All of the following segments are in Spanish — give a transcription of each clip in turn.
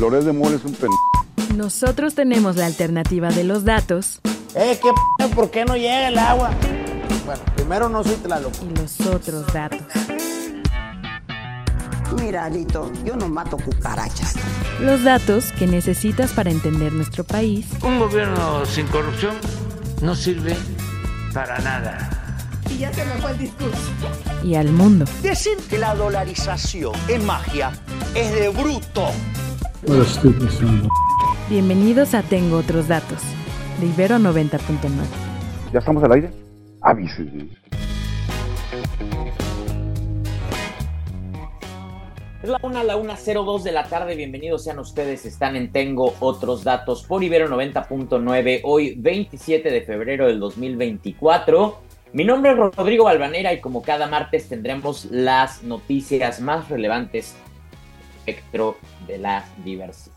Loret de Mola es un pen... Nosotros tenemos la alternativa de los datos. Eh, ¿qué p ¿Por qué no llega el agua? Bueno, primero no soy Tlaloc. Y los otros datos. Mira, Alito, yo no mato cucarachas. Los datos que necesitas para entender nuestro país. Un gobierno sin corrupción no sirve para nada. Y ya se me fue el discurso. Y al mundo. Decir que la dolarización es magia es de bruto. Bienvenidos a Tengo Otros Datos, de Ibero 90.9. ¿Ya estamos al aire? Avísenme. Es la 1 a la 1.02 de la tarde. Bienvenidos sean ustedes. Están en Tengo Otros Datos por Ibero 90.9. Hoy, 27 de febrero del 2024. Mi nombre es Rodrigo Balvanera y como cada martes tendremos las noticias más relevantes espectro de la diversidad.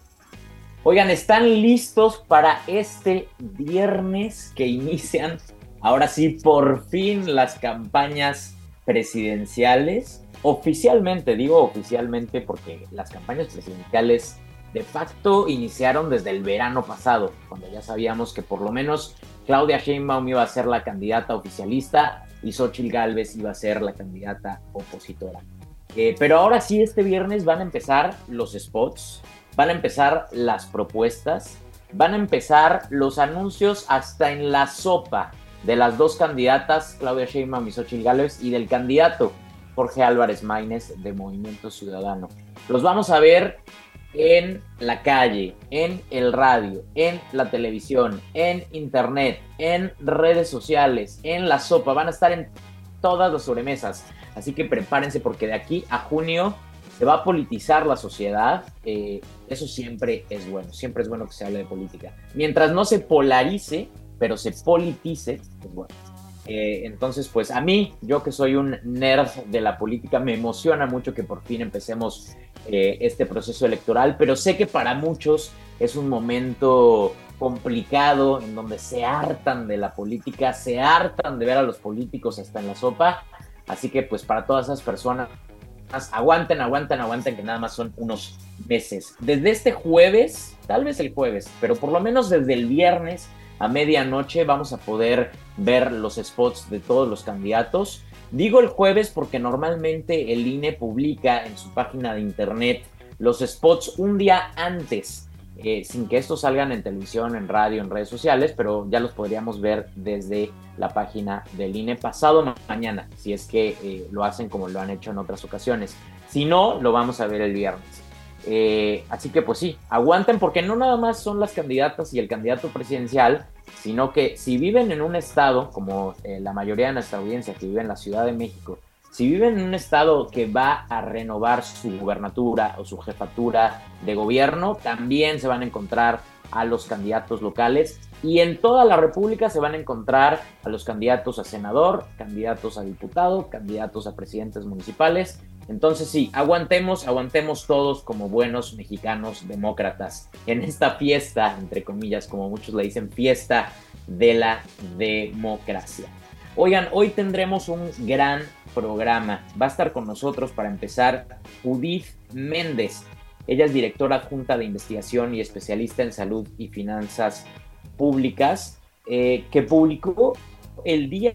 Oigan, ¿están listos para este viernes que inician ahora sí por fin las campañas presidenciales? Oficialmente, digo oficialmente porque las campañas presidenciales de facto iniciaron desde el verano pasado, cuando ya sabíamos que por lo menos Claudia Sheinbaum iba a ser la candidata oficialista y Xochitl Gálvez iba a ser la candidata opositora. Eh, pero ahora sí, este viernes van a empezar los spots, van a empezar las propuestas, van a empezar los anuncios hasta en la sopa de las dos candidatas, Claudia Sheinbaum y Xochitl Gálvez, y del candidato Jorge Álvarez Maínez de Movimiento Ciudadano. Los vamos a ver en la calle, en el radio, en la televisión, en internet, en redes sociales, en la sopa. Van a estar en todas las sobremesas. Así que prepárense porque de aquí a junio se va a politizar la sociedad. Eh, eso siempre es bueno, siempre es bueno que se hable de política. Mientras no se polarice, pero se politice, es bueno. Eh, entonces, pues a mí, yo que soy un nerd de la política, me emociona mucho que por fin empecemos eh, este proceso electoral, pero sé que para muchos es un momento complicado en donde se hartan de la política, se hartan de ver a los políticos hasta en la sopa Así que pues para todas esas personas, aguanten, aguanten, aguanten, que nada más son unos meses. Desde este jueves, tal vez el jueves, pero por lo menos desde el viernes a medianoche vamos a poder ver los spots de todos los candidatos. Digo el jueves porque normalmente el INE publica en su página de internet los spots un día antes eh, sin que estos salgan en televisión, en radio, en redes sociales, pero ya los podríamos ver desde la página del INE pasado mañana, si es que eh, lo hacen como lo han hecho en otras ocasiones. Si no, lo vamos a ver el viernes. Eh, así que pues sí, aguanten porque no nada más son las candidatas y el candidato presidencial, sino que si viven en un estado, como la mayoría de nuestra audiencia que vive en la Ciudad de México, si viven en un estado que va a renovar su gubernatura o su jefatura de gobierno, también se van a encontrar a los candidatos locales y en toda la República se van a encontrar a los candidatos a senador, candidatos a diputado, candidatos a presidentes municipales. Entonces sí, aguantemos, aguantemos todos como buenos mexicanos demócratas en esta fiesta, entre comillas, como muchos le dicen, fiesta de la democracia. Oigan, hoy tendremos un gran programa. Va a estar con nosotros para empezar Judith Méndez. Ella es directora adjunta de investigación y especialista en salud y finanzas públicas, eh, que publicó el día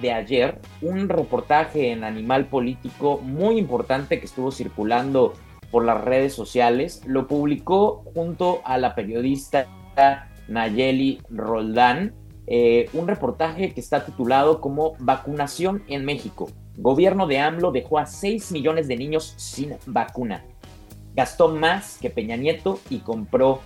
de ayer un reportaje en Animal Político muy importante que estuvo circulando por las redes sociales. Lo publicó junto a la periodista Nayeli Roldán eh, un reportaje que está titulado como Vacunación en México. Gobierno de AMLO dejó a 6 millones de niños sin vacuna. Gastó más que Peña Nieto y compró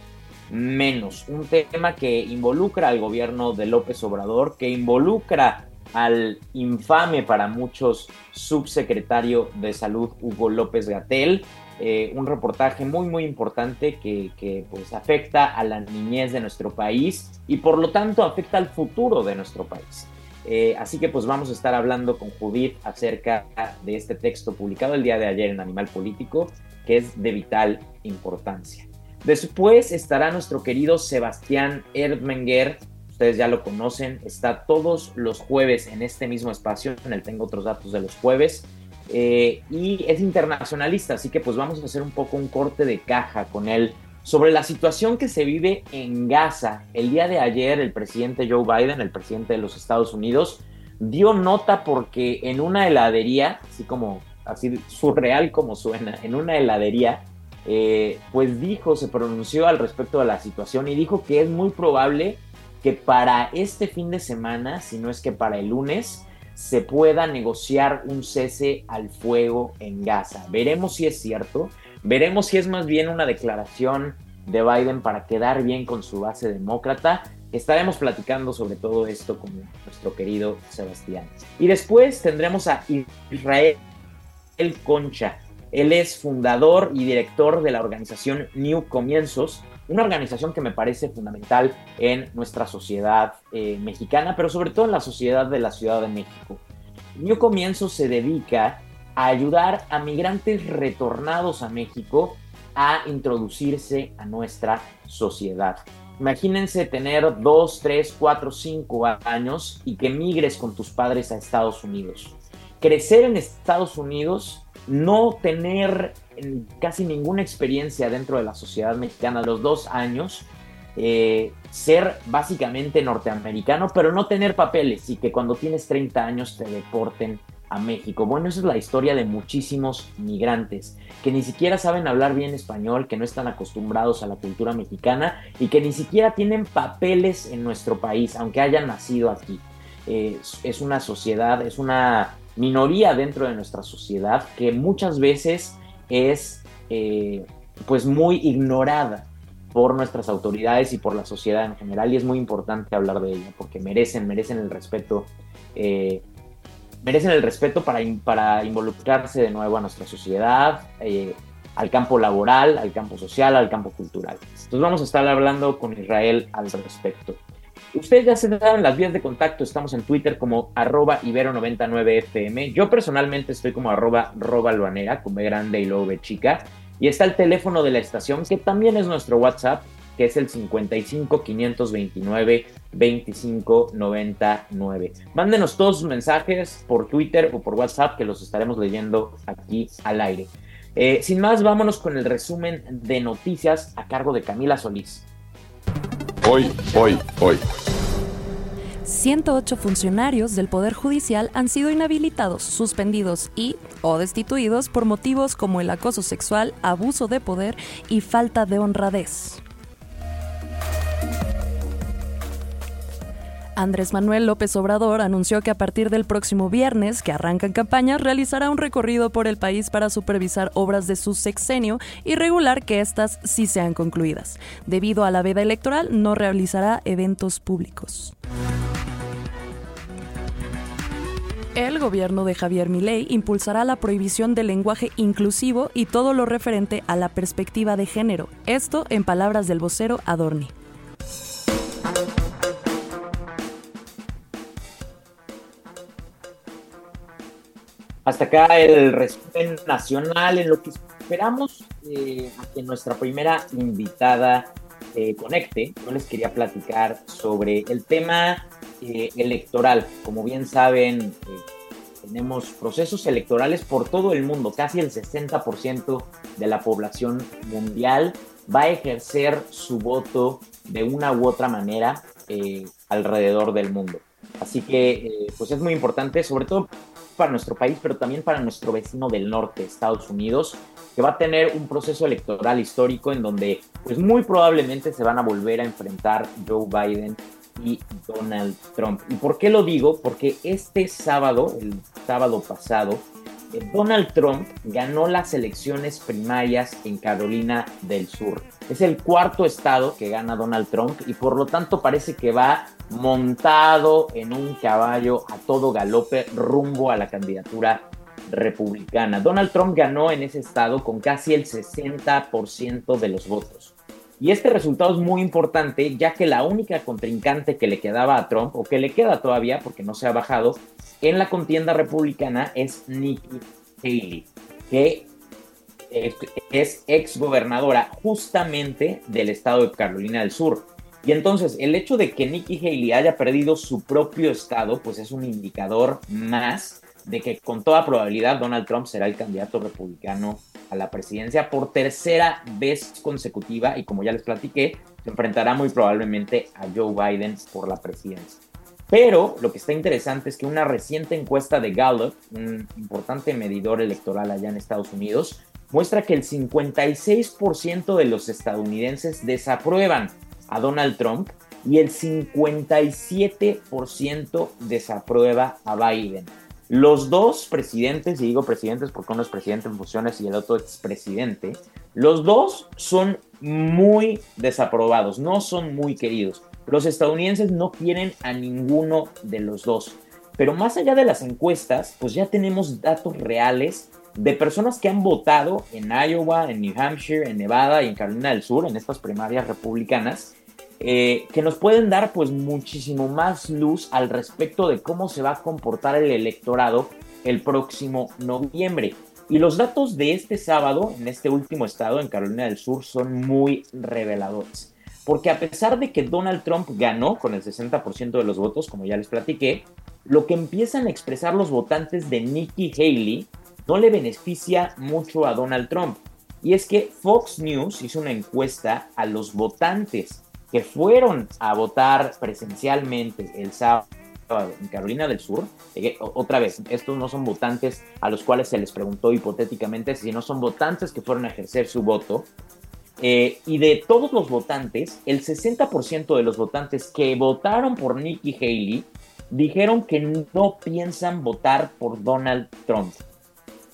menos. Un tema que involucra al gobierno de López Obrador, que involucra al infame para muchos subsecretario de salud Hugo López Gatel, eh, un reportaje muy muy importante que, pues afecta a la niñez de nuestro país y por lo tanto afecta al futuro de nuestro país. Eh, así que pues vamos a estar hablando con Judith acerca de este texto publicado el día de ayer en Animal Político, que es de vital importancia. Después estará nuestro querido Sebastián Erdmenger, ustedes ya lo conocen, está todos los jueves en este mismo espacio, en el Tengo otros datos de los jueves, eh, y es internacionalista, así que pues vamos a hacer un poco un corte de caja con él sobre la situación que se vive en Gaza. El día de ayer el presidente Joe Biden, el presidente de los Estados Unidos, dio nota porque en una heladería, así como así surreal como suena, en una heladería, eh, pues dijo, se pronunció al respecto de la situación y dijo que es muy probable que para este fin de semana, si no es que para el lunes, se pueda negociar un cese al fuego en Gaza. Veremos si es cierto. Veremos si es más bien una declaración de Biden para quedar bien con su base demócrata. Estaremos platicando sobre todo esto con nuestro querido Sebastián. Y después tendremos a Israel Concha. Él es fundador y director de la organización New Comienzos, una organización que me parece fundamental en nuestra sociedad eh, mexicana, pero sobre todo en la sociedad de la Ciudad de México. New Comienzos se dedica a ayudar a migrantes retornados a México a introducirse a nuestra sociedad. Imagínense tener 2, 3, 4, 5 años y que migres con tus padres a Estados Unidos. Crecer en Estados Unidos, no tener casi ninguna experiencia dentro de la sociedad mexicana a los dos años, eh, ser básicamente norteamericano, pero no tener papeles y que cuando tienes 30 años te deporten a México. Bueno, esa es la historia de muchísimos migrantes que ni siquiera saben hablar bien español, que no están acostumbrados a la cultura mexicana y que ni siquiera tienen papeles en nuestro país, aunque hayan nacido aquí. Eh, es una sociedad, es una minoría dentro de nuestra sociedad que muchas veces es eh, pues muy ignorada por nuestras autoridades y por la sociedad en general y es muy importante hablar de ella porque merecen, merecen el respeto eh, merecen el respeto para, para involucrarse de nuevo a nuestra sociedad, eh, al campo laboral, al campo social, al campo cultural. Entonces vamos a estar hablando con Israel al respecto. Ustedes ya se dan las vías de contacto, estamos en Twitter como arroba ibero99fm. Yo personalmente estoy como arroba robaluanera, con B grande y luego chica. Y está el teléfono de la estación, que también es nuestro WhatsApp, que es el 55 529 25 99. Mándenos todos sus mensajes por Twitter o por WhatsApp que los estaremos leyendo aquí al aire. Eh, sin más, vámonos con el resumen de noticias a cargo de Camila Solís. Hoy, hoy, hoy. 108 funcionarios del Poder Judicial han sido inhabilitados, suspendidos y o destituidos por motivos como el acoso sexual, abuso de poder y falta de honradez. Andrés Manuel López Obrador anunció que a partir del próximo viernes, que arranca en campaña, realizará un recorrido por el país para supervisar obras de su sexenio y regular que éstas sí sean concluidas. Debido a la veda electoral, no realizará eventos públicos. El gobierno de Javier Milei impulsará la prohibición del lenguaje inclusivo y todo lo referente a la perspectiva de género. Esto en palabras del vocero Adorni. Hasta acá el resumen nacional en lo que esperamos eh, a que nuestra primera invitada eh, conecte. Yo les quería platicar sobre el tema eh, electoral. Como bien saben, tenemos procesos electorales por todo el mundo. Casi el 60% de la población mundial va a ejercer su voto de una u otra manera alrededor del mundo. Así que, pues es muy importante, sobre todo para nuestro país, pero también para nuestro vecino del norte, Estados Unidos, que va a tener un proceso electoral histórico en donde pues muy probablemente se van a volver a enfrentar Joe Biden y Donald Trump. ¿Y por qué lo digo? Porque este sábado, el sábado pasado, eh, Donald Trump ganó las elecciones primarias en Carolina del Sur. Es el cuarto estado que gana Donald Trump y por lo tanto parece que va montado en un caballo a todo galope rumbo a la candidatura republicana. Donald Trump ganó en ese estado con casi el 60% de los votos. Y este resultado es muy importante ya que la única contrincante que le quedaba a Trump, o que le queda todavía porque no se ha bajado, en la contienda republicana es Nikki Haley, que es ex gobernadora justamente del estado de Carolina del Sur. Y entonces el hecho de que Nikki Haley haya perdido su propio estado, pues es un indicador más de que con toda probabilidad Donald Trump será el candidato republicano a la presidencia por tercera vez consecutiva y como ya les platiqué, se enfrentará muy probablemente a Joe Biden por la presidencia. Pero lo que está interesante es que una reciente encuesta de Gallup, un importante medidor electoral allá en Estados Unidos, muestra que el 56% de los estadounidenses desaprueban a Donald Trump y el 57% desaprueba a Biden. Los dos presidentes, y digo presidentes porque uno es presidente en funciones y el otro es presidente, los dos son muy desaprobados, no son muy queridos. Los estadounidenses no quieren a ninguno de los dos. Pero más allá de las encuestas, pues ya tenemos datos reales de personas que han votado en Iowa, en New Hampshire, en Nevada y en Carolina del Sur, en estas primarias republicanas, eh, que nos pueden dar pues muchísimo más luz al respecto de cómo se va a comportar el electorado el próximo noviembre. Y los datos de este sábado, en este último estado, en Carolina del Sur, son muy reveladores. Porque a pesar de que Donald Trump ganó con el 60% de los votos, como ya les platiqué, lo que empiezan a expresar los votantes de Nikki Haley no le beneficia mucho a Donald Trump. Y es que Fox News hizo una encuesta a los votantes que fueron a votar presencialmente el sábado en Carolina del Sur, otra vez, estos no son votantes a los cuales se les preguntó hipotéticamente, sino son votantes que fueron a ejercer su voto. Eh, y de todos los votantes, el 60% de los votantes que votaron por Nikki Haley dijeron que no piensan votar por Donald Trump.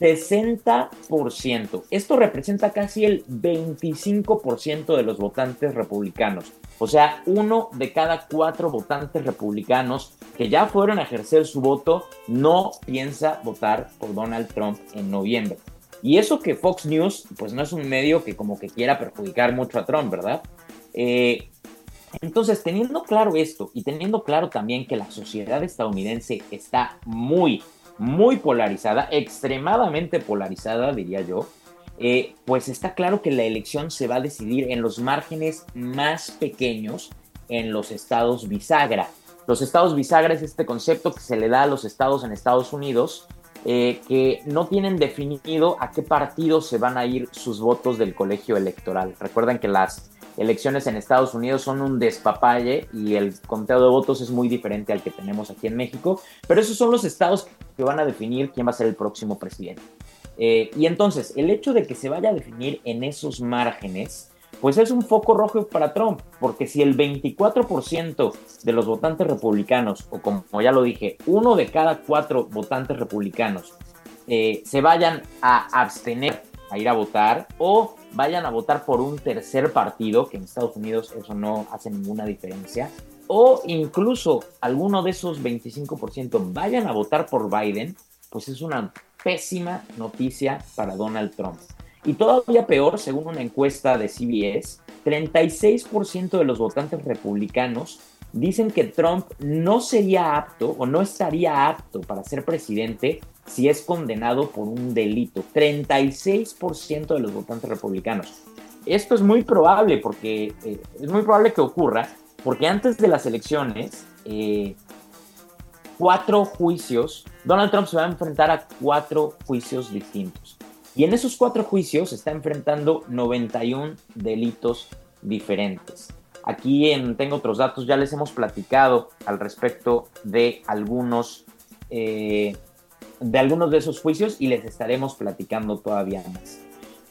60%. Esto representa casi el 25% de los votantes republicanos. O sea, uno de cada cuatro votantes republicanos que ya fueron a ejercer su voto no piensa votar por Donald Trump en noviembre. Y eso que Fox News, pues no es un medio que como que quiera perjudicar mucho a Trump, ¿verdad? Eh, entonces, teniendo claro esto y teniendo claro también que la sociedad estadounidense está muy, muy polarizada, extremadamente polarizada, diría yo, eh, pues está claro que la elección se va a decidir en los márgenes más pequeños en los estados bisagra. Los estados bisagra es este concepto que se le da a los estados en Estados Unidos eh, que no tienen definido a qué partido se van a ir sus votos del colegio electoral. Recuerden que las elecciones en Estados Unidos son un despapalle y el conteo de votos es muy diferente al que tenemos aquí en México, pero esos son los estados que van a definir quién va a ser el próximo presidente. Eh, y entonces, el hecho de que se vaya a definir en esos márgenes, pues es un foco rojo para Trump, porque si el 24% de los votantes republicanos, o como ya lo dije, uno de cada cuatro votantes republicanos, eh, se vayan a abstener a ir a votar o vayan a votar por un tercer partido, que en Estados Unidos eso no hace ninguna diferencia, o incluso alguno de esos 25% vayan a votar por Biden, pues es una pésima noticia para Donald Trump. Y todavía peor, según una encuesta de CBS, 36% de los votantes republicanos dicen que Trump no sería apto o no estaría apto para ser presidente si es condenado por un delito. 36% de los votantes republicanos. Esto es muy probable porque eh, es muy probable que ocurra porque antes de las elecciones eh, cuatro juicios, Donald Trump se va a enfrentar a cuatro juicios distintos. Y en esos cuatro juicios está enfrentando 91 delitos diferentes. Aquí en Tengo otros datos, ya les hemos platicado al respecto de algunos, eh, de algunos de esos juicios y les estaremos platicando todavía más.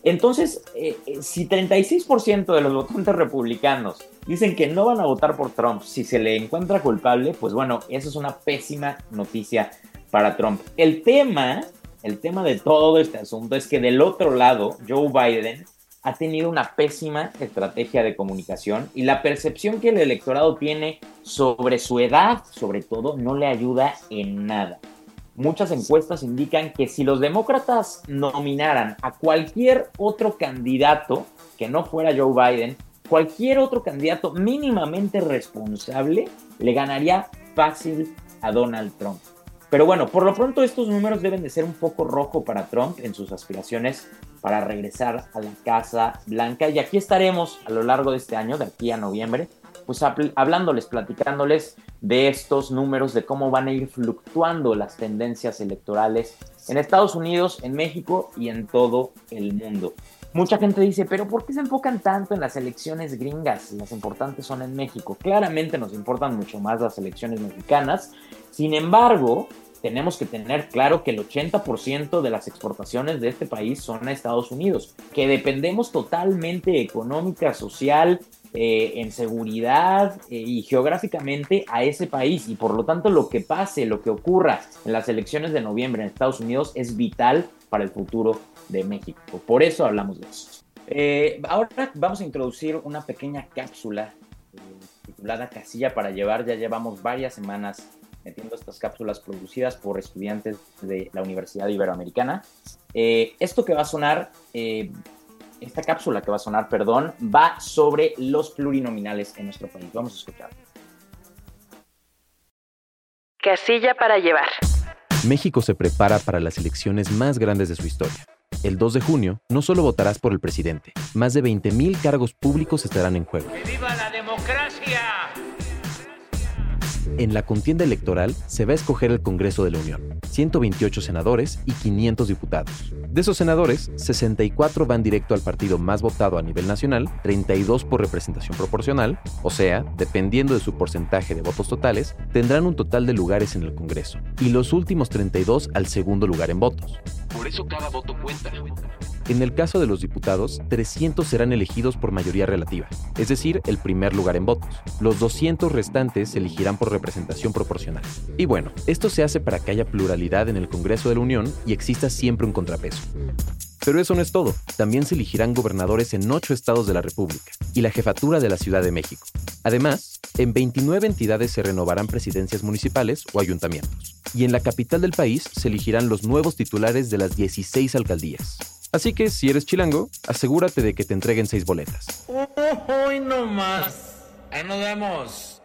Entonces, eh, eh, si 36% de los votantes republicanos dicen que no van a votar por Trump si se le encuentra culpable, pues bueno, eso es una pésima noticia para Trump. El tema, el tema de todo este asunto es que del otro lado, Joe Biden ha tenido una pésima estrategia de comunicación y la percepción que el electorado tiene sobre su edad, sobre todo, no le ayuda en nada muchas encuestas indican que si los demócratas nominaran a cualquier otro candidato que no fuera Joe Biden, cualquier otro candidato mínimamente responsable le ganaría fácil a Donald Trump. Pero bueno, por lo pronto estos números deben de ser un poco rojo para Trump en sus aspiraciones para regresar a la Casa Blanca. Y aquí estaremos a lo largo de este año, de aquí a noviembre, pues hablándoles, platicándoles de estos números, de cómo van a ir fluctuando las tendencias electorales en Estados Unidos, en México y en todo el mundo. Mucha gente dice, pero ¿por qué se enfocan tanto en las elecciones gringas? Las importantes son en México. Claramente nos importan mucho más las elecciones mexicanas. Sin embargo, tenemos que tener claro que el 80% de las exportaciones de este país son a Estados Unidos, que dependemos totalmente económica, social, eh, en seguridad eh, y geográficamente a ese país. Y por lo tanto lo que pase, lo que ocurra en las elecciones de noviembre en Estados Unidos es vital para el futuro de México. Por eso hablamos de eso. Eh, ahora vamos a introducir una pequeña cápsula eh, titulada Casilla para llevar. Ya llevamos varias semanas metiendo estas cápsulas producidas por estudiantes de la Universidad Iberoamericana. Eh, esto que va a sonar, esta cápsula que va a sonar, perdón, va sobre los plurinominales en nuestro país. Vamos a escuchar. Casilla para llevar. México se prepara para las elecciones más grandes de su historia. El 2 de junio no solo votarás por el presidente, más de 20.000 cargos públicos estarán en juego. ¡Viva la democracia! En la contienda electoral se va a escoger el Congreso de la Unión, 128 senadores y 500 diputados. De esos senadores, 64 van directo al partido más votado a nivel nacional, 32 por representación proporcional, o sea, dependiendo de su porcentaje de votos totales, tendrán un total de lugares en el Congreso, y los últimos 32 al segundo lugar en votos. Por eso cada voto cuenta. En el caso de los diputados, 300 serán elegidos por mayoría relativa, es decir, el primer lugar en votos. Los 200 restantes se elegirán por representación proporcional. Y bueno, esto se hace para que haya pluralidad en el Congreso de la Unión y exista siempre un contrapeso. Pero eso no es todo. También se elegirán gobernadores en 8 estados de la República y la jefatura de la Ciudad de México. Además, en 29 entidades se renovarán presidencias municipales o ayuntamientos. Y en la capital del país se elegirán los nuevos titulares de las 16 alcaldías. Así que si eres chilango, asegúrate de que te entreguen seis boletas. Uy, no más. Ahí nos vemos.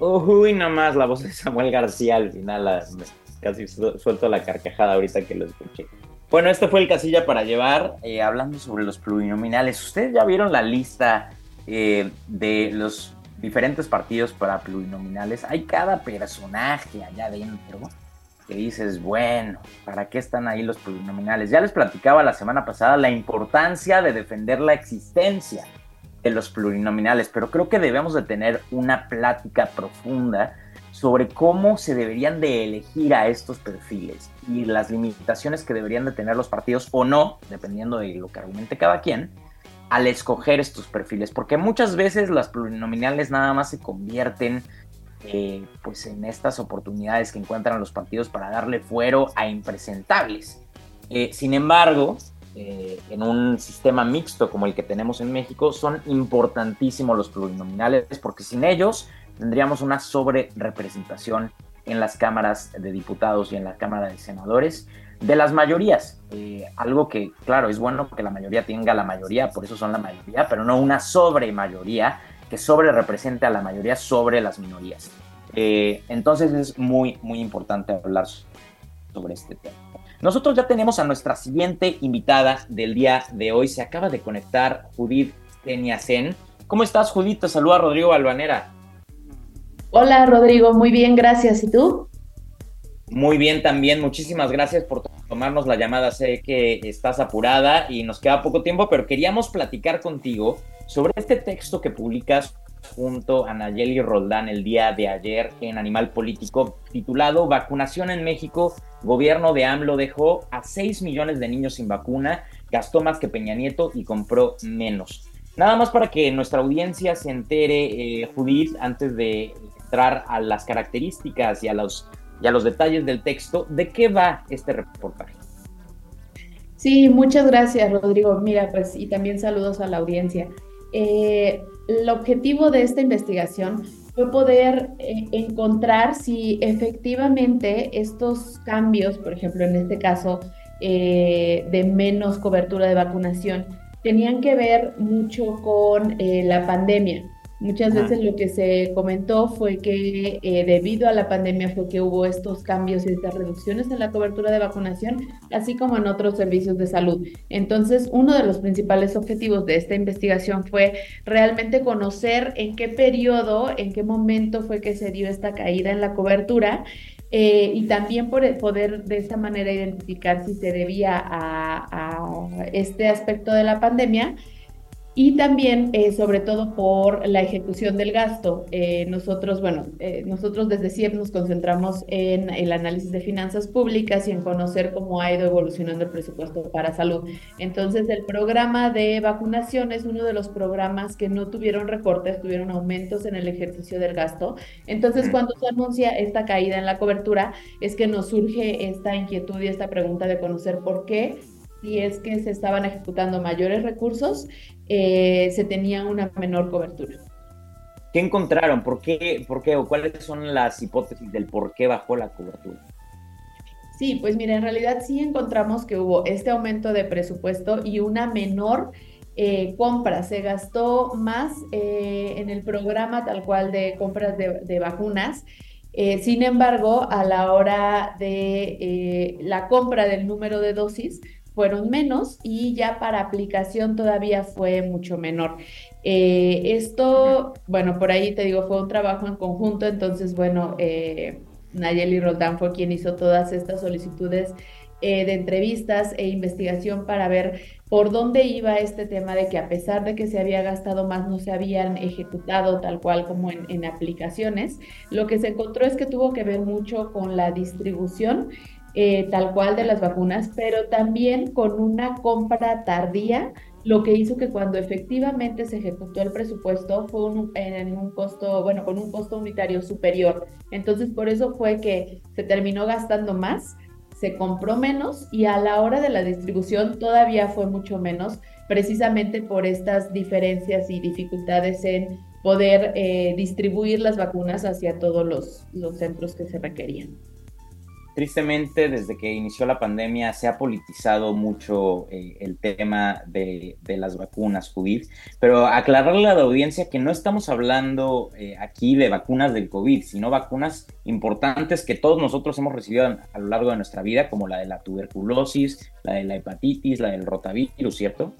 Uy, no más, la voz de Samuel García al final, casi suelto la carcajada ahorita que lo escuché. Bueno, este fue el casilla para llevar, eh, hablando sobre los plurinominales. Ustedes ya vieron la lista eh, de los diferentes partidos para plurinominales. Hay cada personaje allá adentro que dices, bueno, ¿para qué están ahí los plurinominales? Ya les platicaba la semana pasada la importancia de defender la existencia de los plurinominales, pero creo que debemos de tener una plática profunda sobre cómo se deberían de elegir a estos perfiles y las limitaciones que deberían de tener los partidos o no, dependiendo de lo que argumente cada quien, al escoger estos perfiles, porque muchas veces las plurinominales nada más se convierten eh, pues en estas oportunidades que encuentran los partidos para darle fuero a impresentables. Eh, sin embargo, eh, en un sistema mixto como el que tenemos en México, son importantísimos los plurinominales porque sin ellos tendríamos una sobre representación en las cámaras de diputados y en la Cámara de Senadores de las mayorías. algo que, claro, es bueno que la mayoría tenga la mayoría, por eso son la mayoría, pero no una sobre mayoría que sobre represente a la mayoría sobre las minorías. Eh, entonces es muy, muy importante hablar sobre este tema. Nosotros ya tenemos a nuestra siguiente invitada del día de hoy. Se acaba de conectar Judith Teniacen. ¿Cómo estás, Judith? Te saluda Rodrigo Albanera. Hola, Rodrigo. Muy bien, gracias. ¿Y tú? Muy bien también. Muchísimas gracias por tomarnos la llamada. Sé que estás apurada y nos queda poco tiempo, pero queríamos platicar contigo sobre este texto que publicas junto a Nayeli Roldán el día de ayer en Animal Político titulado Vacunación en México, gobierno de AMLO dejó a 6 millones de niños sin vacuna, gastó más que Peña Nieto y compró menos. Nada más para que nuestra audiencia se entere, eh, Judith, antes de entrar a las características y a los, y a los detalles del texto, ¿de qué va este reportaje? Sí, muchas gracias, Rodrigo. Mira, pues, y también saludos a la audiencia. Eh, el objetivo de esta investigación fue poder eh, encontrar si efectivamente estos cambios, por ejemplo, en este caso, eh, de menos cobertura de vacunación, tenían que ver mucho con la pandemia, Muchas veces lo que se comentó fue que eh, debido a la pandemia fue que hubo estos cambios y estas reducciones en la cobertura de vacunación, así como en otros servicios de salud. Entonces, uno de los principales objetivos de esta investigación fue realmente conocer en qué periodo, en qué momento fue que se dio esta caída en la cobertura eh, y también por poder de esta manera identificar si se debía a este aspecto de la pandemia y también, eh, sobre todo, por la ejecución del gasto. Eh, nosotros, bueno, eh, nosotros desde CIEP nos concentramos en el análisis de finanzas públicas y en conocer cómo ha ido evolucionando el presupuesto para salud. Entonces, el programa de vacunación es uno de los programas que no tuvieron recortes, tuvieron aumentos en el ejercicio del gasto. Entonces, cuando se anuncia esta caída en la cobertura, es que nos surge esta inquietud y esta pregunta de conocer por qué si es que se estaban ejecutando mayores recursos, eh, se tenía una menor cobertura. ¿Qué encontraron? ¿Por qué, ¿Por qué o cuáles son las hipótesis del por qué bajó la cobertura? Sí, pues mira, en realidad sí encontramos que hubo este aumento de presupuesto y una menor eh, compra. Se gastó más eh, en el programa tal cual de compras de, vacunas. sin embargo, a la hora de la compra del número de dosis, fueron menos y ya para aplicación todavía fue mucho menor. Eh, esto, bueno, por ahí te digo, fue un trabajo en conjunto, entonces, bueno, eh, Nayeli Roldán fue quien hizo todas estas solicitudes eh, de entrevistas e investigación para ver por dónde iba este tema de que a pesar de que se había gastado más, no se habían ejecutado tal cual como en, en aplicaciones. Lo que se encontró es que tuvo que ver mucho con la distribución eh, tal cual de las vacunas, pero también con una compra tardía, lo que hizo que cuando efectivamente se ejecutó el presupuesto fue en un costo, bueno, con un costo unitario superior. Entonces, por eso fue que se terminó gastando más, se compró menos y a la hora de la distribución todavía fue mucho menos, precisamente por estas diferencias y dificultades en poder eh, distribuir las vacunas hacia todos los, los centros que se requerían. Tristemente, desde que inició la pandemia se ha politizado mucho eh, el tema de, las vacunas, Judith, pero aclararle a la audiencia que no estamos hablando eh, aquí de vacunas del COVID, sino vacunas importantes que todos nosotros hemos recibido a, lo largo de nuestra vida, como la de la tuberculosis, la de la hepatitis, la del rotavirus, ¿cierto?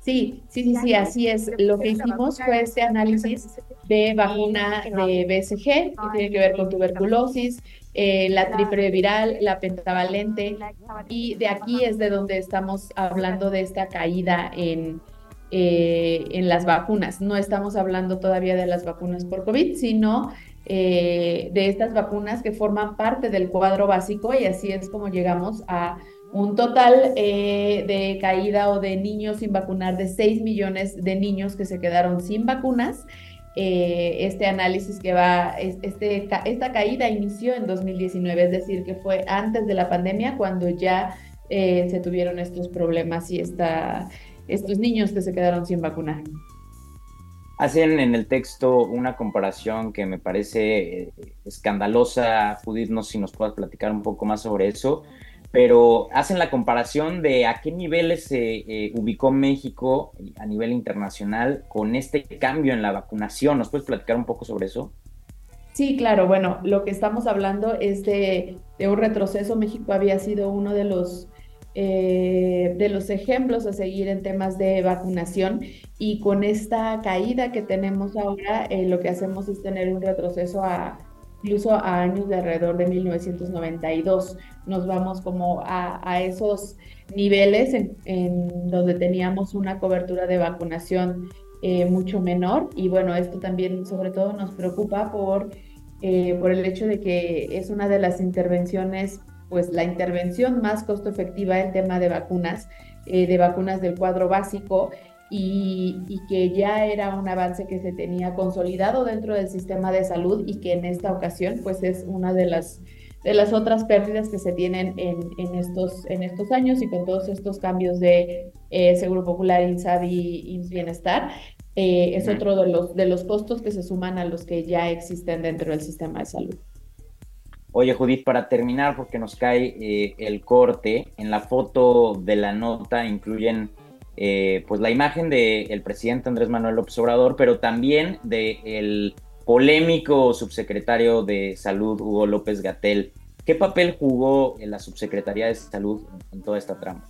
Sí, sí, sí, sí, así es. Lo que hicimos fue este análisis de vacuna de BCG, que tiene que ver con tuberculosis, eh, la triple viral, la pentavalente, y de aquí es de donde estamos hablando de esta caída en, eh, en las vacunas. No estamos hablando todavía de las vacunas por COVID, sino eh, de estas vacunas que forman parte del cuadro básico y así es como llegamos a un total de caída o de niños sin vacunar de 6 millones de niños que se quedaron sin vacunas eh, este análisis que va, este, esta caída inició en 2019, es decir, que fue antes de la pandemia cuando ya eh, se tuvieron estos problemas y esta, estos niños que se quedaron sin vacunar. Hacen en el texto una comparación que me parece eh, escandalosa. Judith, no sé si nos puedas platicar un poco más sobre eso pero hacen la comparación de a qué niveles se eh, ubicó México a nivel internacional con este cambio en la vacunación. ¿Nos puedes platicar un poco sobre eso? Sí, claro. Bueno, lo que estamos hablando es de, un retroceso. México había sido uno de los, eh, de los ejemplos a seguir en temas de vacunación y con esta caída que tenemos ahora, eh, lo que hacemos es tener un retroceso a incluso a años de alrededor de 1992. Nos vamos como a, esos niveles en, donde teníamos una cobertura de vacunación eh, mucho menor y bueno, esto también sobre todo nos preocupa por, eh, por el hecho de que es una de las intervenciones, pues la intervención más costo efectiva en tema de vacunas, eh, de vacunas del cuadro básico y, que ya era un avance que se tenía consolidado dentro del sistema de salud y que en esta ocasión pues es una de las, de las otras pérdidas que se tienen en, en estos, en estos años y con todos estos cambios de eh, Seguro Popular, INSABI y Bienestar. Eh, es otro de los, de los costos que se suman a los que ya existen dentro del sistema de salud. Oye, Judith, para terminar, porque nos cae eh, el corte, en la foto de la nota incluyen eh, pues la imagen del presidente Andrés Manuel López Obrador, pero también del polémico subsecretario de Salud, Hugo López Gatel. ¿Qué papel jugó en la Subsecretaría de Salud en toda esta trama?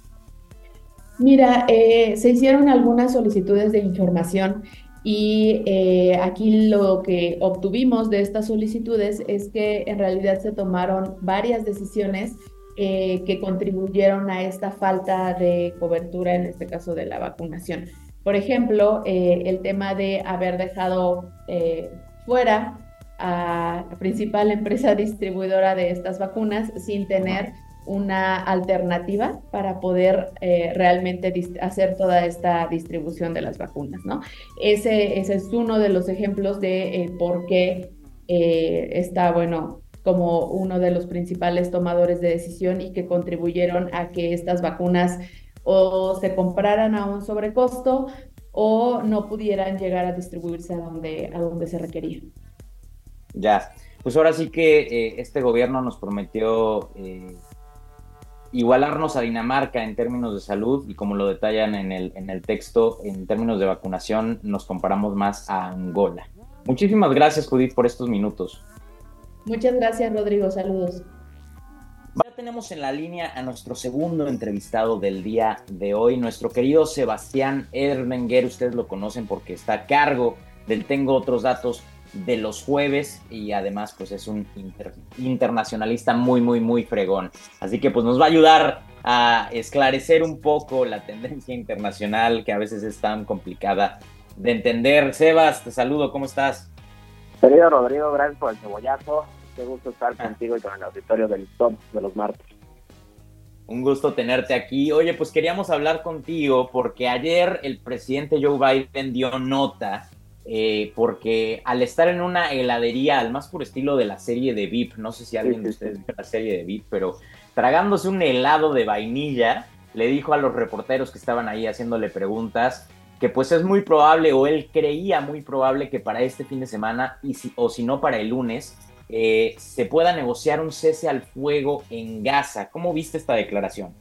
Mira, eh, se hicieron algunas solicitudes de información y eh, aquí lo que obtuvimos de estas solicitudes es que en realidad se tomaron varias decisiones eh, que contribuyeron a esta falta de cobertura, en este caso de la vacunación. Por ejemplo, el tema de haber dejado fuera a la principal empresa distribuidora de estas vacunas sin tener una alternativa para poder eh, realmente hacer toda esta distribución de las vacunas, ¿no? Ese, es uno de los ejemplos de eh, por qué eh, está, bueno, como uno de los principales tomadores de decisión y que contribuyeron a que estas vacunas o se compraran a un sobrecosto o no pudieran llegar a distribuirse a donde, a donde se requería. Ya, pues ahora sí que este gobierno nos prometió igualarnos a Dinamarca en términos de salud y como lo detallan en el, en el texto, en términos de vacunación nos comparamos más a Angola. Muchísimas gracias Judith por estos minutos. Muchas gracias Rodrigo, saludos. Ya tenemos en la línea a nuestro segundo entrevistado del día de hoy, nuestro querido Sebastián Ermenger, ustedes lo conocen porque está a cargo del Tengo otros datos de los jueves y además pues es un internacionalista muy muy muy fregón. Así que pues nos va a ayudar a esclarecer un poco la tendencia internacional que a veces es tan complicada de entender. Sebas, te saludo, ¿cómo estás? Querido Rodrigo, gracias por el cebollazo. Qué gusto estar contigo y con el auditorio del top de los martes. Un gusto tenerte aquí. Oye, pues queríamos hablar contigo porque ayer el presidente Joe Biden dio nota eh, porque al estar en una heladería, al más puro estilo de la serie de VIP, no sé si alguien de ustedes vio la serie de VIP, pero tragándose un helado de vainilla, le dijo a los reporteros que estaban ahí haciéndole preguntas que pues es muy probable o él creía muy probable que para este fin de semana y si, o si no para el lunes eh, se pueda negociar un cese al fuego en Gaza. ¿Cómo viste esta declaración?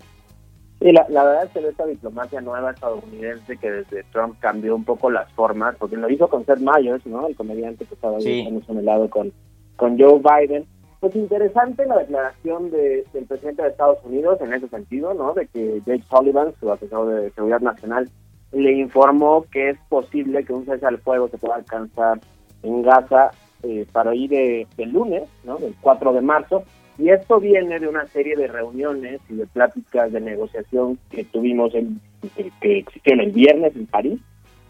Sí, la, verdad es que esta diplomacia nueva estadounidense que desde Trump cambió un poco las formas, porque lo hizo con Seth Meyers, ¿no? El comediante que estaba ahí en lado con, con Joe Biden. Pues interesante la declaración de, del presidente de Estados Unidos en ese sentido, ¿no? De que Jake Sullivan, su asesor de seguridad nacional, le informó que es posible que un cese al fuego se pueda alcanzar en Gaza eh, para ir de, del lunes, ¿no? Del 4 de marzo, y esto viene de una serie de reuniones y de pláticas de negociación que tuvimos, en, que existieron el viernes en París,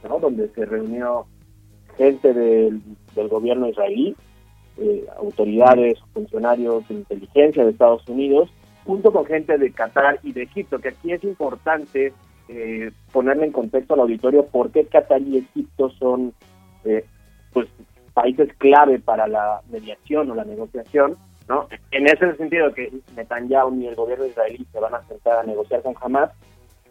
¿no? donde se reunió gente del, gobierno israelí, eh, autoridades, funcionarios de inteligencia de Estados Unidos, junto con gente de Qatar y de Egipto, que aquí es importante eh, ponerle en contexto al auditorio por qué Qatar y Egipto son eh, pues países clave para la mediación o la negociación ¿no? En ese sentido que Netanyahu ni el gobierno israelí se van a sentar a negociar con Hamas,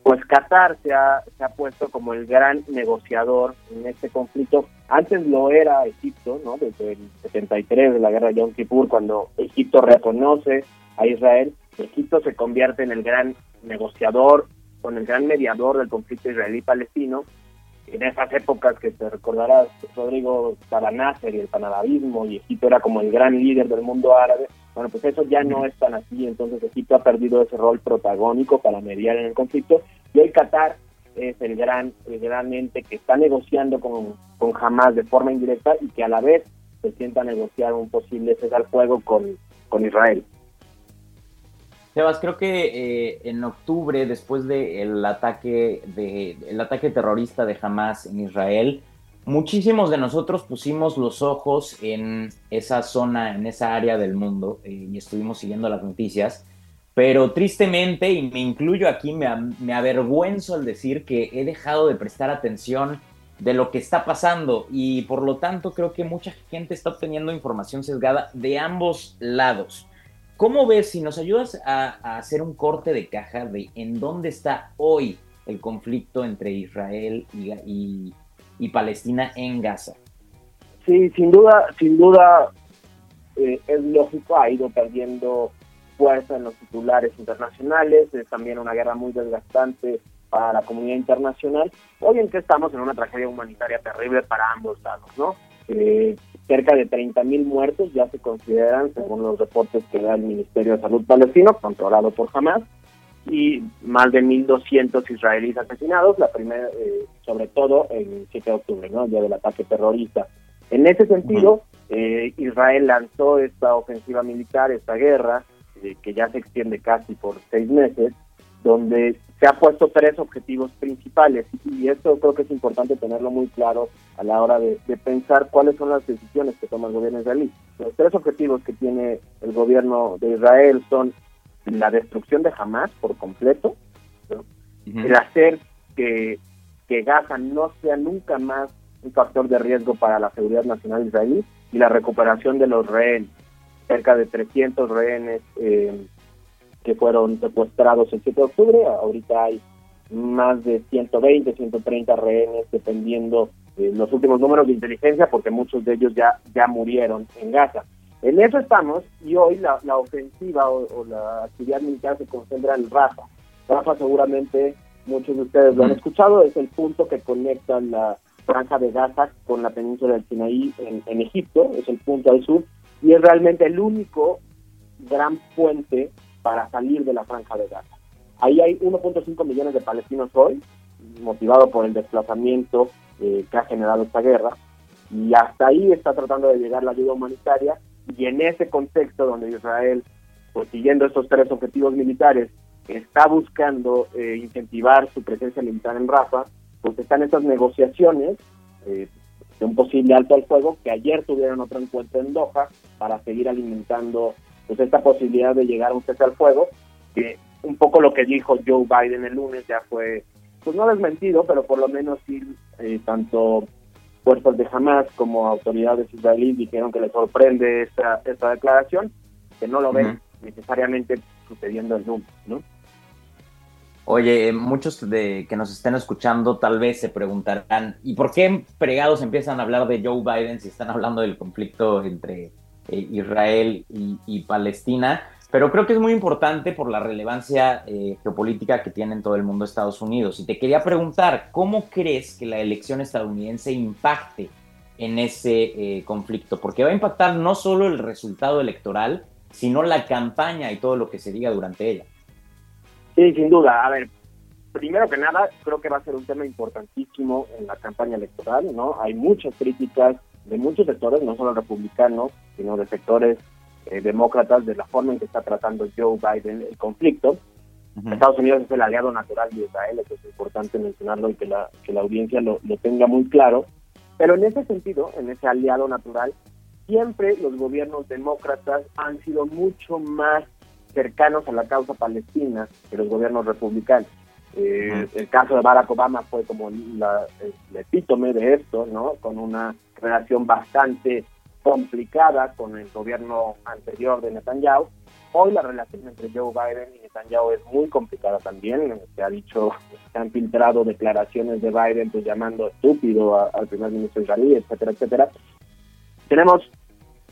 pues Qatar se ha, se ha puesto como el gran negociador en este conflicto. Antes lo era Egipto, ¿no? Desde el 73 de la guerra de Yom Kippur, cuando Egipto reconoce a Israel, Egipto se convierte en el gran negociador, con el gran mediador del conflicto israelí-palestino, en esas épocas que te recordarás, Rodrigo, Nasser y el panarabismo y Egipto era como el gran líder del mundo árabe, bueno, pues eso ya no es tan así, entonces Egipto ha perdido ese rol protagónico para mediar en el conflicto. Y hoy Qatar es el gran, el gran ente que está negociando con, con Hamas de forma indirecta y que a la vez se sienta a negociar un posible cesar fuego con, con Israel. Sebas, creo que eh, en octubre, después del ataque, de, ataque terrorista de Hamas en Israel, muchísimos de nosotros pusimos los ojos en esa zona, en esa área del mundo, eh, y estuvimos siguiendo las noticias. Pero tristemente, y me incluyo aquí, me, me avergüenzo al decir que he dejado de prestar atención de lo que está pasando y por lo tanto creo que mucha gente está obteniendo información sesgada de ambos lados. ¿Cómo ves si nos ayudas a, hacer un corte de caja de en dónde está hoy el conflicto entre Israel y, Palestina en Gaza? Sí, sin duda, sin duda eh, es lógico, ha ido perdiendo fuerza en los titulares internacionales, es también una guerra muy desgastante para la comunidad internacional. Hoy en que estamos en una tragedia humanitaria terrible para ambos lados, ¿no? Eh, cerca de 30 mil muertos ya se consideran, según los reportes que da el Ministerio de Salud palestino, controlado por Hamas, y más de 1.200 israelíes asesinados, la primera, eh, sobre todo el 7 de octubre, ¿no? el día del ataque terrorista. En ese sentido, eh, Israel lanzó esta ofensiva militar, esta guerra, eh, que ya se extiende casi por seis meses, donde se ha puesto tres objetivos principales y esto creo que es importante tenerlo muy claro a la hora de, pensar cuáles son las decisiones que toma el gobierno israelí. Los tres objetivos que tiene el gobierno de Israel son la destrucción de Hamas por completo, el hacer que, que Gaza no sea nunca más un factor de riesgo para la seguridad nacional israelí y la recuperación de los rehenes, cerca de 300 rehenes eh, que fueron secuestrados el 7 de octubre, ahorita hay más de 120, 130 rehenes, dependiendo de los últimos números de inteligencia, porque muchos de ellos ya, ya murieron en Gaza. En eso estamos y hoy la, ofensiva o, la actividad militar se concentra en Rafa. Rafa seguramente muchos de ustedes lo han escuchado, es el punto que conecta la franja de Gaza con la península del Sinaí en, en Egipto, es el punto al sur y es realmente el único gran puente para salir de la franja de Gaza. Ahí hay 1.5 millones de palestinos hoy, motivado por el desplazamiento eh, que ha generado esta guerra, y hasta ahí está tratando de llegar la ayuda humanitaria y en ese contexto donde Israel, pues siguiendo estos tres objetivos militares, está buscando eh, incentivar su presencia militar en Rafa, pues están estas negociaciones eh, de un posible alto al fuego, que ayer tuvieron otro encuentro en Doha para seguir alimentando pues esta posibilidad de llegar a un cese al fuego, que un poco lo que dijo Joe Biden el lunes ya fue, pues no desmentido, pero por lo menos sí, eh, tanto fuerzas de Hamas como autoridades israelíes dijeron que les sorprende esta, esta declaración, que no lo ven necesariamente sucediendo el lunes, ¿no? Oye, muchos de que nos estén escuchando tal vez se preguntarán, ¿y por qué pregados empiezan a hablar de Joe Biden si están hablando del conflicto entre eh, Israel y, Palestina? Pero creo que es muy importante por la relevancia eh, geopolítica que tiene en todo el mundo Estados Unidos. Y te quería preguntar, ¿cómo crees que la elección estadounidense impacte en ese eh, conflicto? Porque va a impactar no solo el resultado electoral, sino la campaña y todo lo que se diga durante ella. Sí, sin duda. A ver, primero que nada, creo que va a ser un tema importantísimo en la campaña electoral, ¿no? Hay muchas críticas de muchos sectores, no solo republicanos, sino de sectores eh, demócratas de la forma en que está tratando Joe Biden el conflicto. Estados Unidos es el aliado natural de Israel, eso es importante mencionarlo y que la, que la audiencia lo, lo tenga muy claro. Pero en ese sentido, en ese aliado natural, siempre los gobiernos demócratas han sido mucho más cercanos a la causa palestina que los gobiernos republicanos. Eh, el caso de Barack Obama fue como la, el epítome de esto, ¿no? Con una relación bastante complicada con el gobierno anterior de Netanyahu. Hoy la relación entre Joe Biden y Netanyahu es muy complicada también. Se ha dicho, se han filtrado declaraciones de Biden pues llamando estúpido al primer ministro israelí, etcétera, etcétera. Tenemos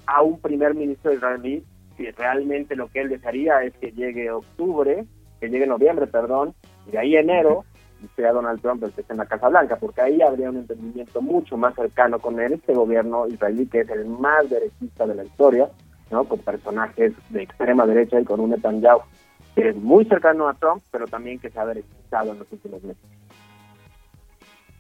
a un primer ministro israelí que realmente lo que él desearía es que llegue octubre, que llegue noviembre, perdón, de ahí enero sea Donald Trump el que esté en la Casa Blanca, porque ahí habría un entendimiento mucho más cercano con este gobierno israelí que es el más derechista de la historia, ¿no? con personajes de extrema derecha y con un Netanyahu que es muy cercano a Trump, pero también que se ha derechizado en los últimos meses.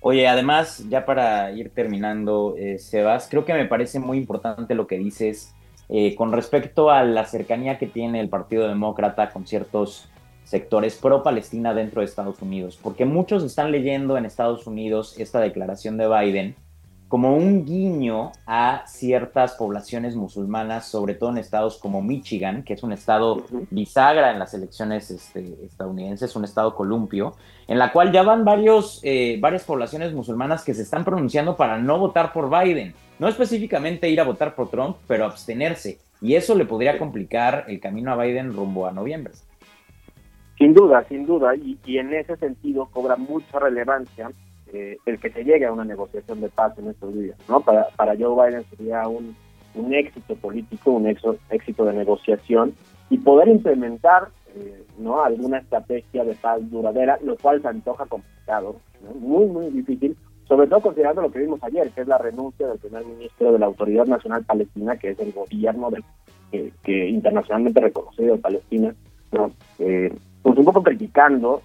Oye, además, ya para ir terminando, eh, Sebas, creo que me parece muy importante lo que dices eh, con respecto a la cercanía que tiene el Partido Demócrata con ciertos sectores pro-Palestina dentro de Estados Unidos, porque muchos están leyendo en Estados Unidos esta declaración de Biden como un guiño a ciertas poblaciones musulmanas, sobre todo en estados como Michigan, que es un estado bisagra en las elecciones este, estadounidenses, un estado columpio, en la cual ya van varios, eh, varias poblaciones musulmanas que se están pronunciando para no votar por Biden. No específicamente ir a votar por Trump, pero abstenerse. Y eso le podría complicar el camino a Biden rumbo a noviembre. Sin duda, sin duda, y, en ese sentido cobra mucha relevancia eh, el que se llegue a una negociación de paz en estos días, ¿no? Para, para Joe Biden sería un, un éxito político, un éxito de negociación y poder implementar eh, no alguna estrategia de paz duradera, lo cual se antoja complicado, muy, muy difícil, sobre todo considerando lo que vimos ayer, que es la renuncia del primer ministro de la Autoridad Nacional Palestina, que es el gobierno de, que, internacionalmente reconocido de Palestina, ¿no? Eh, pues un poco criticando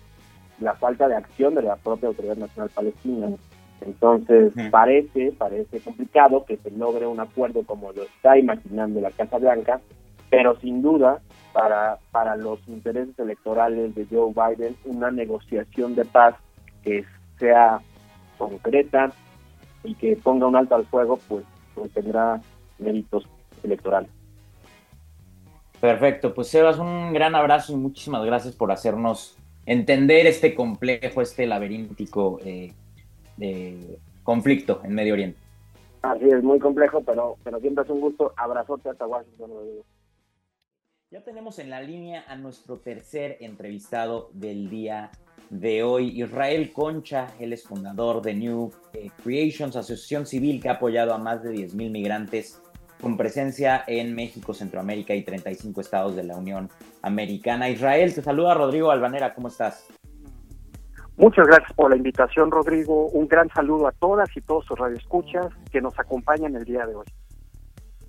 la falta de acción de la propia Autoridad Nacional Palestina. Entonces, parece, parece complicado que se logre un acuerdo como lo está imaginando la Casa Blanca, pero sin duda, para, para los intereses electorales de Joe Biden, una negociación de paz que sea concreta y que ponga un alto al fuego, pues, pues tendrá méritos electorales. Perfecto, pues Sebas, un gran abrazo y muchísimas gracias por hacernos entender este complejo, este laberíntico eh, conflicto en Medio Oriente. Así es, muy complejo, pero, pero siempre es un gusto. Abrazote hasta Washington. Ya tenemos en la línea a nuestro tercer entrevistado del día de hoy, Israel Concha. Él es fundador de New eh, Creations, asociación civil que ha apoyado a más de 10.000 migrantes con presencia en México, Centroamérica y 35 estados de la Unión Americana. Israel, te saluda Rodrigo Albanera, ¿cómo estás? Muchas gracias por la invitación, Rodrigo. Un gran saludo a todas y todos sus radioescuchas que nos acompañan el día de hoy.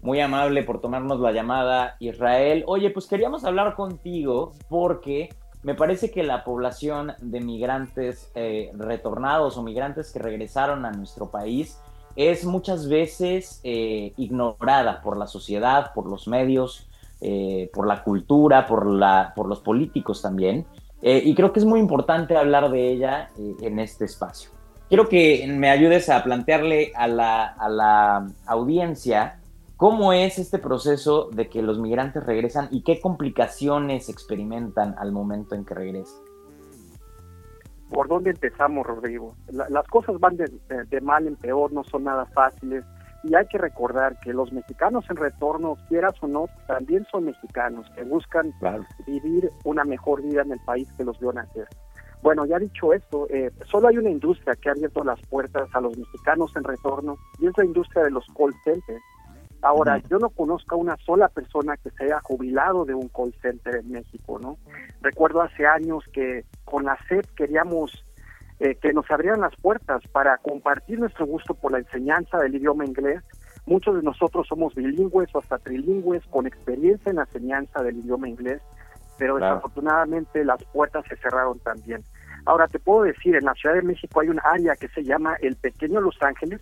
Muy amable por tomarnos la llamada, Israel. Oye, pues queríamos hablar contigo porque me parece que la población de migrantes eh, retornados o migrantes que regresaron a nuestro país es muchas veces eh, ignorada por la sociedad, por los medios, eh, por la cultura, por, la, por los políticos también. Eh, y creo que es muy importante hablar de ella en este espacio. Quiero que me ayudes a plantearle a la, a la audiencia cómo es este proceso de que los migrantes regresan y qué complicaciones experimentan al momento en que regresan por dónde empezamos, Rodrigo. las cosas van de, mal en peor, no son nada fáciles. Y hay que recordar que los mexicanos en retorno, quieras o no, también son mexicanos que buscan vivir una mejor vida en el país que los vio nacer. Bueno, ya dicho esto, eh, solo hay una industria que ha abierto las puertas a los mexicanos en retorno y es la industria de los call centers. Ahora, yo no conozco a una sola persona que se haya jubilado de un call center en México, ¿no? Recuerdo hace años que con la SEP queríamos eh, que nos abrieran las puertas para compartir nuestro gusto por la enseñanza del idioma inglés. Muchos de nosotros somos bilingües o hasta trilingües con experiencia en la enseñanza del idioma inglés, pero desafortunadamente las puertas se cerraron también. Ahora te puedo decir, en la Ciudad de México hay un área que se llama el Pequeño Los Ángeles,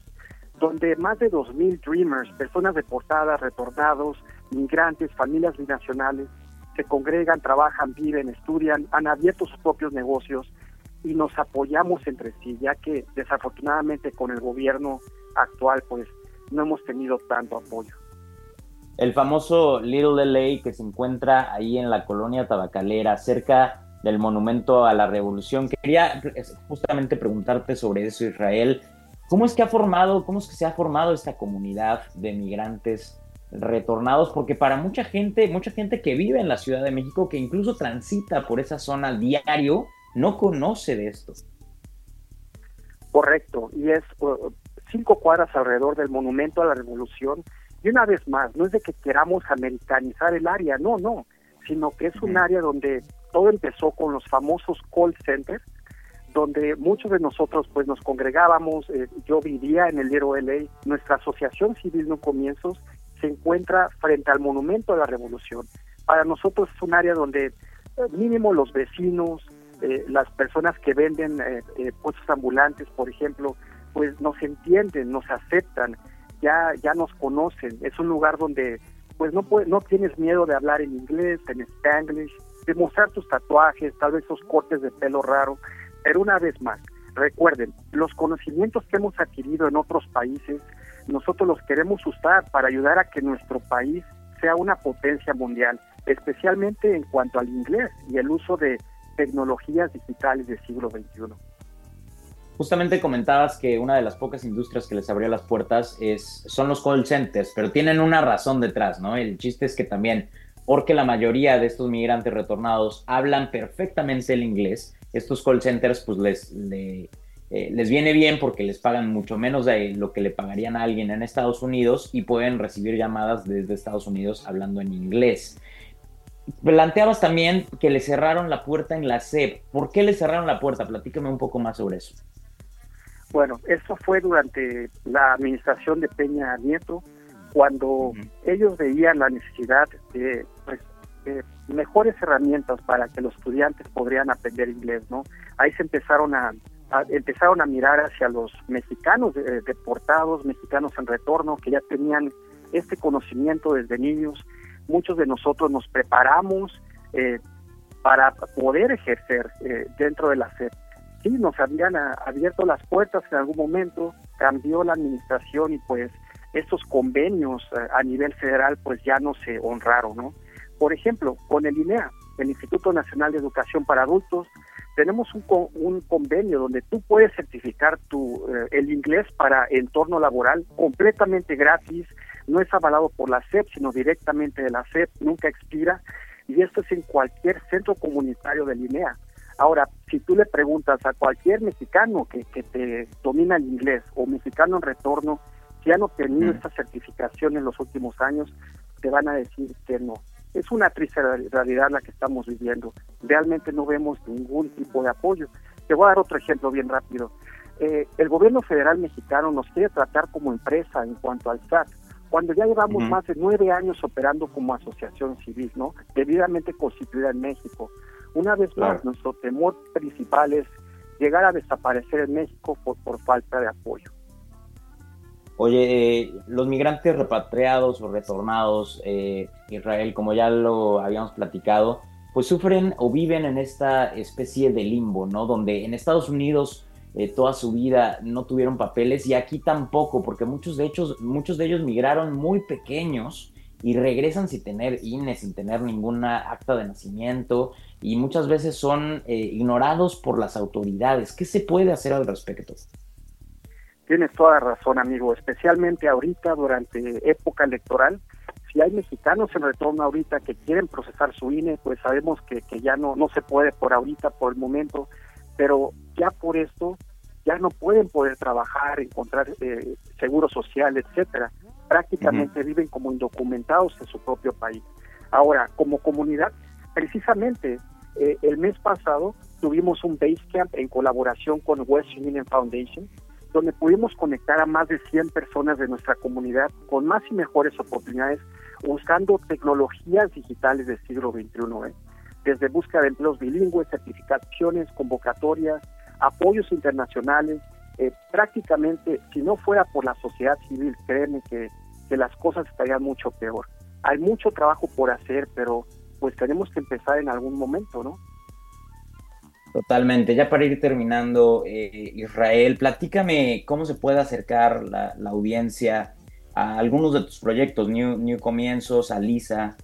donde más de 2.000 Dreamers, personas deportadas, retornados, migrantes, familias binacionales, se congregan, trabajan, viven, estudian, han abierto sus propios negocios y nos apoyamos entre sí, ya que desafortunadamente con el gobierno actual pues no hemos tenido tanto apoyo. El famoso Little LA que se encuentra ahí en la colonia tabacalera, cerca del monumento a la revolución. Quería justamente preguntarte sobre eso, Israel. ¿Cómo es que ha formado, cómo es que se ha formado esta comunidad de migrantes retornados? Porque para mucha gente, mucha gente que vive en la Ciudad de México, que incluso transita por esa zona diario, no conoce de esto. Correcto, y es uh, cinco cuadras alrededor del Monumento a la Revolución. Y una vez más, no es de que queramos americanizar el área, no, no, sino que es un área donde todo empezó con los famosos call centers, donde muchos de nosotros pues nos congregábamos, eh, yo vivía en el Little LA, nuestra asociación civil No Comienzos se encuentra frente al Monumento de la Revolución. Para nosotros es un área donde eh, mínimo los vecinos, eh, las personas que venden puestos ambulantes, por ejemplo, pues nos entienden, nos aceptan, ya, ya nos conocen. Es un lugar donde pues no, no tienes miedo de hablar en inglés, en spanglish, de mostrar tus tatuajes, tal vez esos cortes de pelo raro. Pero una vez más, recuerden, los conocimientos que hemos adquirido en otros países, nosotros los queremos usar para ayudar a que nuestro país sea una potencia mundial, especialmente en cuanto al inglés y el uso de tecnologías digitales del siglo XXI. Justamente comentabas que una de las pocas industrias que les abrió las puertas es, son los call centers, pero tienen una razón detrás, ¿no? El chiste es que también, porque la mayoría de estos migrantes retornados hablan perfectamente el inglés, estos call centers pues les, eh, les viene bien porque les pagan mucho menos de lo que le pagarían a alguien en Estados Unidos y pueden recibir llamadas desde Estados Unidos hablando en inglés. planteabas también que le cerraron la puerta en la SEP. ¿Por qué le cerraron la puerta? Platícame un poco más sobre eso. Bueno, eso fue durante la administración de Peña Nieto, cuando ellos veían la necesidad de, pues, mejores herramientas para que los estudiantes podrían aprender inglés, ¿no? Ahí se empezaron a, empezaron a mirar hacia los mexicanos deportados, mexicanos en retorno, que ya tenían este conocimiento desde niños. Muchos de nosotros nos preparamos eh, para poder ejercer eh, dentro de la SEP sí, nos habían abierto las puertas en algún momento, cambió la administración y pues estos convenios eh, a nivel federal pues ya no se honraron, ¿no? Por ejemplo, con el INEA, el Instituto Nacional de Educación para Adultos, tenemos un, un convenio donde tú puedes certificar tu, eh, el inglés para entorno laboral completamente gratis, no es avalado por la SEP, sino directamente de la SEP, nunca expira, y esto es en cualquier centro comunitario del INEA. Ahora, si tú le preguntas a cualquier mexicano que, que te domina el inglés o mexicano en retorno, si han obtenido esta certificación en los últimos años, te van a decir que no. Es una triste realidad la que estamos viviendo. Realmente no vemos ningún tipo de apoyo. Te voy a dar otro ejemplo bien rápido. Eh, el gobierno federal mexicano nos quiere tratar como empresa en cuanto al SAT, cuando ya llevamos más de nueve años operando como asociación civil, ¿no? Debidamente constituida en México. Una vez más, nuestro temor principal es llegar a desaparecer en México por, por falta de apoyo. Oye, eh, los migrantes repatriados o retornados, eh, Israel, como ya lo habíamos platicado, pues sufren o viven en esta especie de limbo, ¿no? Donde en Estados Unidos eh, toda su vida no tuvieron papeles y aquí tampoco, porque muchos de, ellos, muchos de ellos migraron muy pequeños y regresan sin tener INE, sin tener ninguna acta de nacimiento y muchas veces son eh, ignorados por las autoridades. ¿Qué se puede hacer al respecto? Tienes toda razón, amigo, especialmente ahorita durante época electoral. Si hay mexicanos en retorno ahorita que quieren procesar su INE, pues sabemos que, que ya no, no se puede por ahorita, por el momento, pero ya por esto ya no pueden poder trabajar, encontrar eh, seguro social, etcétera prácticamente viven como indocumentados en su propio país. Ahora, como comunidad, precisamente eh, el mes pasado tuvimos un Basecamp en colaboración con West Union Foundation, donde pudimos conectar a más de 100 personas de nuestra comunidad con más y mejores oportunidades usando tecnologías digitales del siglo XXI, ¿eh? desde búsqueda de empleos bilingües, certificaciones, convocatorias, apoyos internacionales, eh, prácticamente, si no fuera por la sociedad civil, créeme que, que las cosas estarían mucho peor. Hay mucho trabajo por hacer, pero pues tenemos que empezar en algún momento, ¿no? Totalmente. Ya para ir terminando, eh, Israel, platícame cómo se puede acercar la, audiencia a algunos de tus proyectos, New, New Comienzos, a Lisa.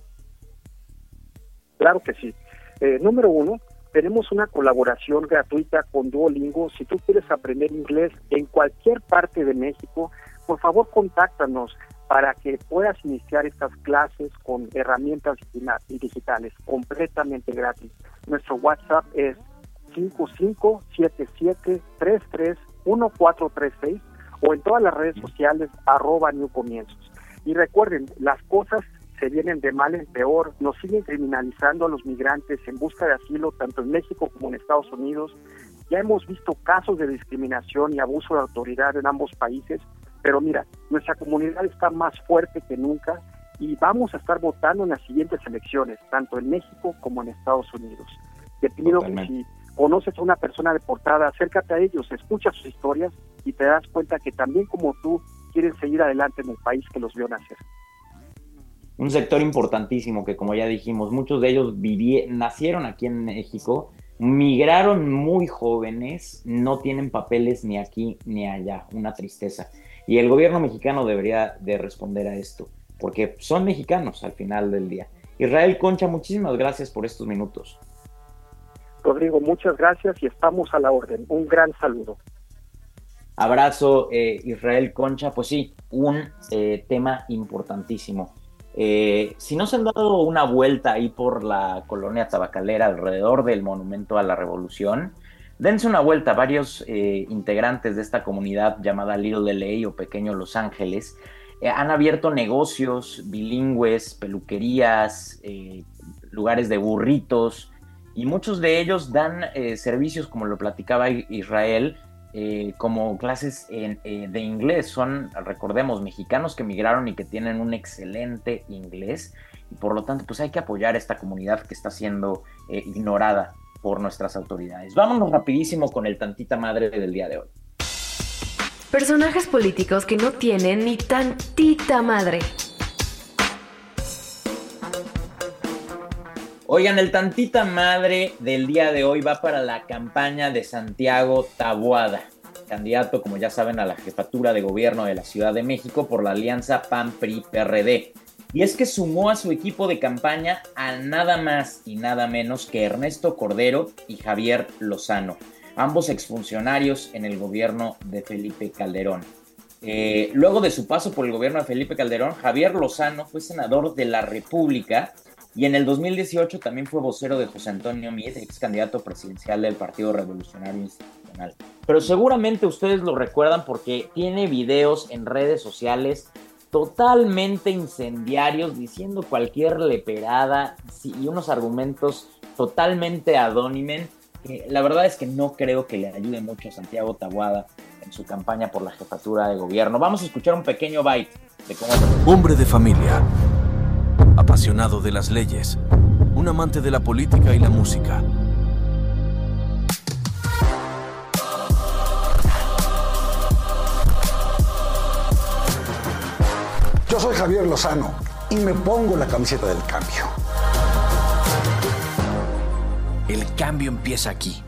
Claro que sí. Eh, número uno, tenemos una colaboración gratuita con Duolingo. Si tú quieres aprender inglés en cualquier parte de México, por favor contáctanos para que puedas iniciar estas clases con herramientas digitales completamente gratis. Nuestro WhatsApp es 5577331436 o en todas las redes sociales arroba New Comienzos. Y recuerden, las cosas se vienen de mal en peor, nos siguen criminalizando a los migrantes en busca de asilo tanto en México como en Estados Unidos. Ya hemos visto casos de discriminación y abuso de autoridad en ambos países, pero mira, nuestra comunidad está más fuerte que nunca y vamos a estar votando en las siguientes elecciones, tanto en México como en Estados Unidos. Te pido que si conoces a una persona deportada, acércate a ellos, escucha sus historias y te das cuenta que también como tú quieren seguir adelante en el país que los vio nacer un sector importantísimo que como ya dijimos, muchos de ellos nacieron aquí en México, migraron muy jóvenes, no tienen papeles ni aquí ni allá, una tristeza. Y el gobierno mexicano debería de responder a esto, porque son mexicanos al final del día. Israel Concha, muchísimas gracias por estos minutos. Rodrigo, muchas gracias y estamos a la orden. Un gran saludo. Abrazo, eh, Israel Concha. Pues sí, un eh, tema importantísimo. Eh, si no se han dado una vuelta ahí por la colonia tabacalera alrededor del Monumento a la Revolución, dense una vuelta. Varios integrantes de esta comunidad llamada Little LA o Pequeño Los Ángeles han abierto negocios bilingües, peluquerías, lugares de burritos y muchos de ellos dan eh, servicios, como lo platicaba Israel, eh, como clases de inglés. Son, recordemos, mexicanos que emigraron y que tienen un excelente inglés y por lo tanto pues hay que apoyar a esta comunidad que está siendo ignorada por nuestras autoridades. Vámonos rapidísimo con el tantita madre del día de hoy. Personajes políticos que no tienen ni tantita madre. Oigan, el tantita madre del día de hoy va para la campaña de Santiago Tabuada, candidato, como ya saben, a la jefatura de gobierno de la Ciudad de México por la alianza PAN-PRI-PRD. Y es que sumó a su equipo de campaña a nada más y nada menos que Ernesto Cordero y Javier Lozano ambos exfuncionarios en el gobierno de Felipe Calderón. Eh, luego de su paso por el gobierno de Felipe Calderón, Javier Lozano fue senador de la República y en el 2018 también fue vocero de José Antonio Miet, ex candidato presidencial del Partido Revolucionario Institucional. Pero seguramente ustedes lo recuerdan porque tiene videos en redes sociales totalmente incendiarios, diciendo cualquier leperada y unos argumentos totalmente adónimen la verdad es que no creo que le ayude mucho a Santiago Tabuada en su campaña por la jefatura de gobierno. Vamos a escuchar un pequeño bite de cómo... Hombre de familia, apasionado de las leyes, un amante de la política y la música. Yo soy Javier Lozano y me pongo la camiseta del cambio. El cambio empieza aquí.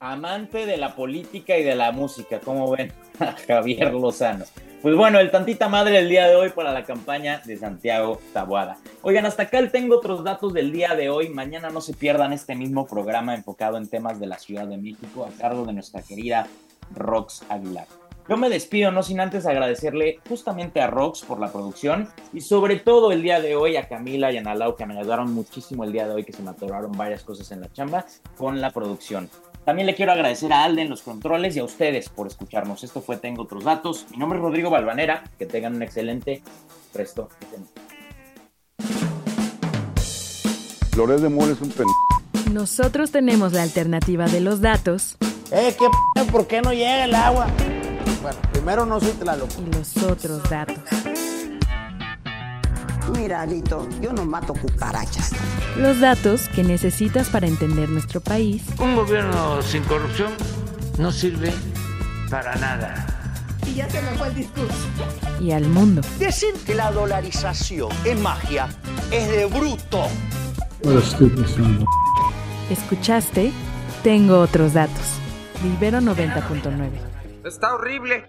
Amante de la política y de la música, ¿cómo ven? Javier Lozano. Pues bueno, el tantita madre del día de hoy para la campaña de Santiago Tabuada. Oigan, hasta acá tengo otros datos del día de hoy. Mañana no se pierdan este mismo programa enfocado en temas de la Ciudad de México a cargo de nuestra querida Rox Aguilar. Yo me despido, no sin antes agradecerle justamente a Rox por la producción y sobre todo el día de hoy a Camila y a Nalau que me ayudaron muchísimo el día de hoy, que se me atoraron varias cosas en la chamba con la producción. También le quiero agradecer a Alden los controles y a ustedes por escucharnos. Esto fue Tengo otros datos. Mi nombre es Rodrigo Balvanera. Que tengan un excelente resto de de Mora es un pen... Nosotros tenemos la alternativa de los datos. Eh, ¿qué p ¿Por qué no llega el agua? Bueno, primero no soy Tlaloc. Y los otros datos. Mira, Alito, yo no mato cucarachas. Los datos que necesitas para entender nuestro país. Un gobierno sin corrupción no sirve para nada. Y ya se me fue el discurso. Y al mundo. Decir que la dolarización es magia es de bruto. Escuchaste, tengo otros datos. Libero 90.9. Está horrible.